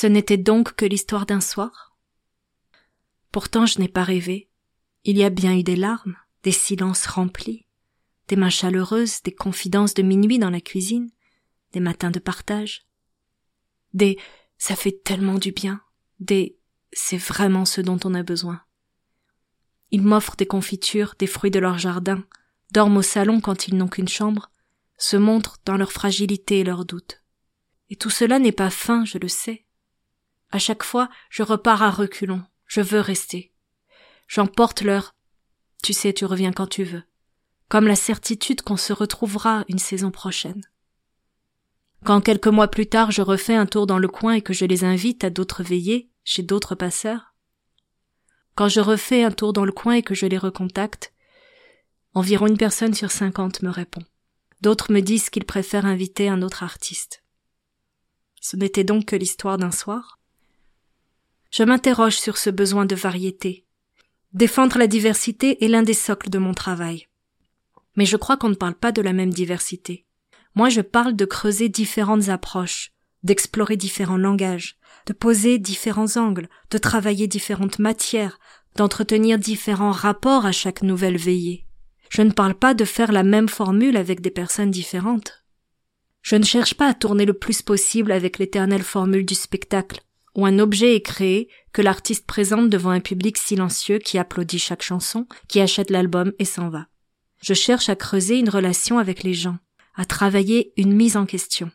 Ce n'était donc que l'histoire d'un soir? Pourtant je n'ai pas rêvé. Il y a bien eu des larmes, des silences remplis, des mains chaleureuses, des confidences de minuit dans la cuisine, des matins de partage, des ça fait tellement du bien, des c'est vraiment ce dont on a besoin. Ils m'offrent des confitures, des fruits de leur jardin, dorment au salon quand ils n'ont qu'une chambre, se montrent dans leur fragilité et leurs doutes. Et tout cela n'est pas fin, je le sais. À chaque fois, je repars à reculons. Je veux rester. J'emporte leur tu sais, tu reviens quand tu veux, comme la certitude qu'on se retrouvera une saison prochaine. Quand quelques mois plus tard je refais un tour dans le coin et que je les invite à d'autres veillées chez d'autres passeurs, quand je refais un tour dans le coin et que je les recontacte, environ une personne sur cinquante me répond. D'autres me disent qu'ils préfèrent inviter un autre artiste. Ce n'était donc que l'histoire d'un soir. Je m'interroge sur ce besoin de variété. Défendre la diversité est l'un des socles de mon travail. Mais je crois qu'on ne parle pas de la même diversité. Moi je parle de creuser différentes approches, d'explorer différents langages, de poser différents angles, de travailler différentes matières, d'entretenir différents rapports à chaque nouvelle veillée. Je ne parle pas de faire la même formule avec des personnes différentes. Je ne cherche pas à tourner le plus possible avec l'éternelle formule du spectacle, où un objet est créé que l'artiste présente devant un public silencieux qui applaudit chaque chanson, qui achète l'album et s'en va. Je cherche à creuser une relation avec les gens, à travailler une mise en question.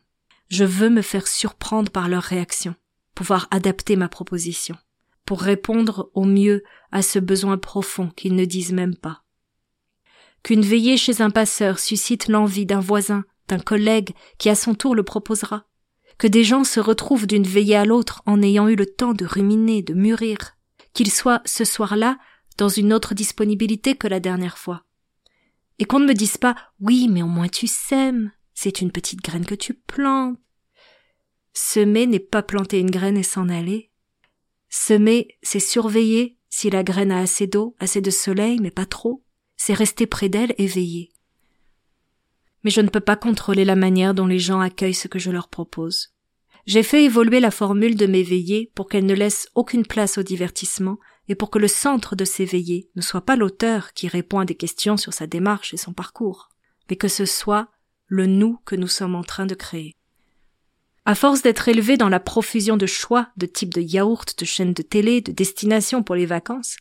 Je veux me faire surprendre par leurs réactions, pouvoir adapter ma proposition, pour répondre au mieux à ce besoin profond qu'ils ne disent même pas. Qu'une veillée chez un passeur suscite l'envie d'un voisin, d'un collègue qui à son tour le proposera, que des gens se retrouvent d'une veillée à l'autre en ayant eu le temps de ruminer, de mûrir, qu'ils soient ce soir-là dans une autre disponibilité que la dernière fois. Et qu'on ne me dise pas oui, mais au moins tu sèmes, c'est une petite graine que tu plantes. Semer n'est pas planter une graine et s'en aller. Semer, c'est surveiller si la graine a assez d'eau, assez de soleil, mais pas trop. C'est rester près d'elle et veiller mais je ne peux pas contrôler la manière dont les gens accueillent ce que je leur propose. J'ai fait évoluer la formule de mes veillées pour qu'elle ne laisse aucune place au divertissement et pour que le centre de ces veillées ne soit pas l'auteur qui répond à des questions sur sa démarche et son parcours, mais que ce soit le nous que nous sommes en train de créer. À force d'être élevé dans la profusion de choix, de types de yaourts, de chaînes de télé, de destinations pour les vacances,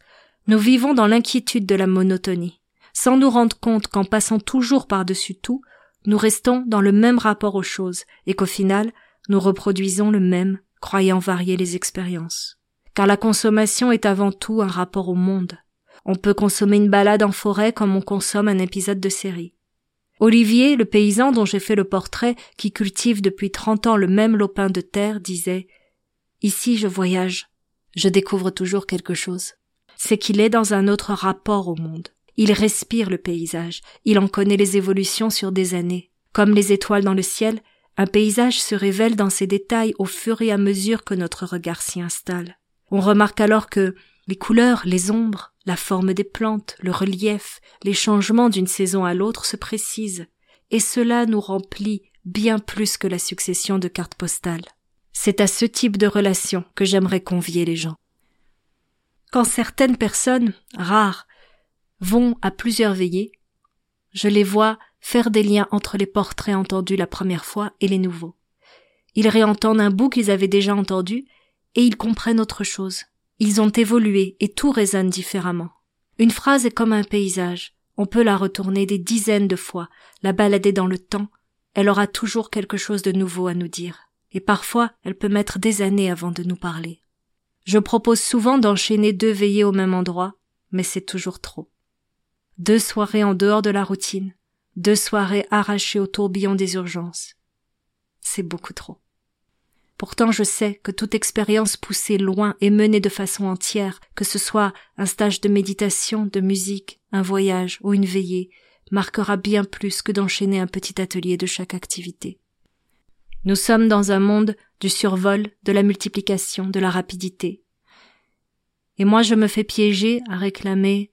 nous vivons dans l'inquiétude de la monotonie, sans nous rendre compte qu'en passant toujours par-dessus tout, nous restons dans le même rapport aux choses et qu'au final, nous reproduisons le même, croyant varier les expériences. Car la consommation est avant tout un rapport au monde. On peut consommer une balade en forêt comme on consomme un épisode de série. Olivier, le paysan dont j'ai fait le portrait, qui cultive depuis trente ans le même lopin de terre, disait Ici je voyage, je découvre toujours quelque chose. C'est qu'il est dans un autre rapport au monde. Il respire le paysage, il en connaît les évolutions sur des années. Comme les étoiles dans le ciel, un paysage se révèle dans ses détails au fur et à mesure que notre regard s'y installe. On remarque alors que les couleurs, les ombres, la forme des plantes, le relief, les changements d'une saison à l'autre se précisent, et cela nous remplit bien plus que la succession de cartes postales. C'est à ce type de relation que j'aimerais convier les gens. Quand certaines personnes, rares, vont à plusieurs veillées, je les vois faire des liens entre les portraits entendus la première fois et les nouveaux. Ils réentendent un bout qu'ils avaient déjà entendu, et ils comprennent autre chose. Ils ont évolué, et tout résonne différemment. Une phrase est comme un paysage. On peut la retourner des dizaines de fois, la balader dans le temps, elle aura toujours quelque chose de nouveau à nous dire, et parfois elle peut mettre des années avant de nous parler. Je propose souvent d'enchaîner deux veillées au même endroit, mais c'est toujours trop. Deux soirées en dehors de la routine, deux soirées arrachées au tourbillon des urgences. C'est beaucoup trop. Pourtant je sais que toute expérience poussée loin et menée de façon entière, que ce soit un stage de méditation, de musique, un voyage ou une veillée, marquera bien plus que d'enchaîner un petit atelier de chaque activité. Nous sommes dans un monde du survol, de la multiplication, de la rapidité. Et moi je me fais piéger à réclamer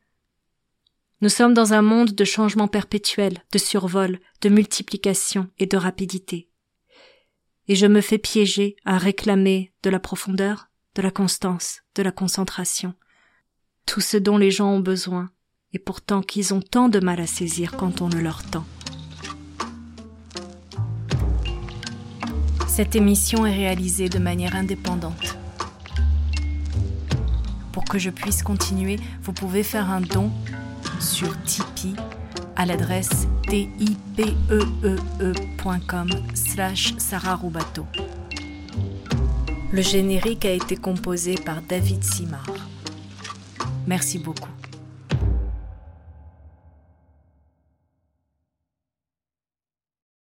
nous sommes dans un monde de changement perpétuel, de survol, de multiplication et de rapidité. Et je me fais piéger à réclamer de la profondeur, de la constance, de la concentration, tout ce dont les gens ont besoin, et pourtant qu'ils ont tant de mal à saisir quand on le leur tend. Cette émission est réalisée de manière indépendante. Pour que je puisse continuer, vous pouvez faire un don sur Tipeee à l'adresse tipeee.com slash sararubato. Le générique a été composé par David Simard. Merci beaucoup.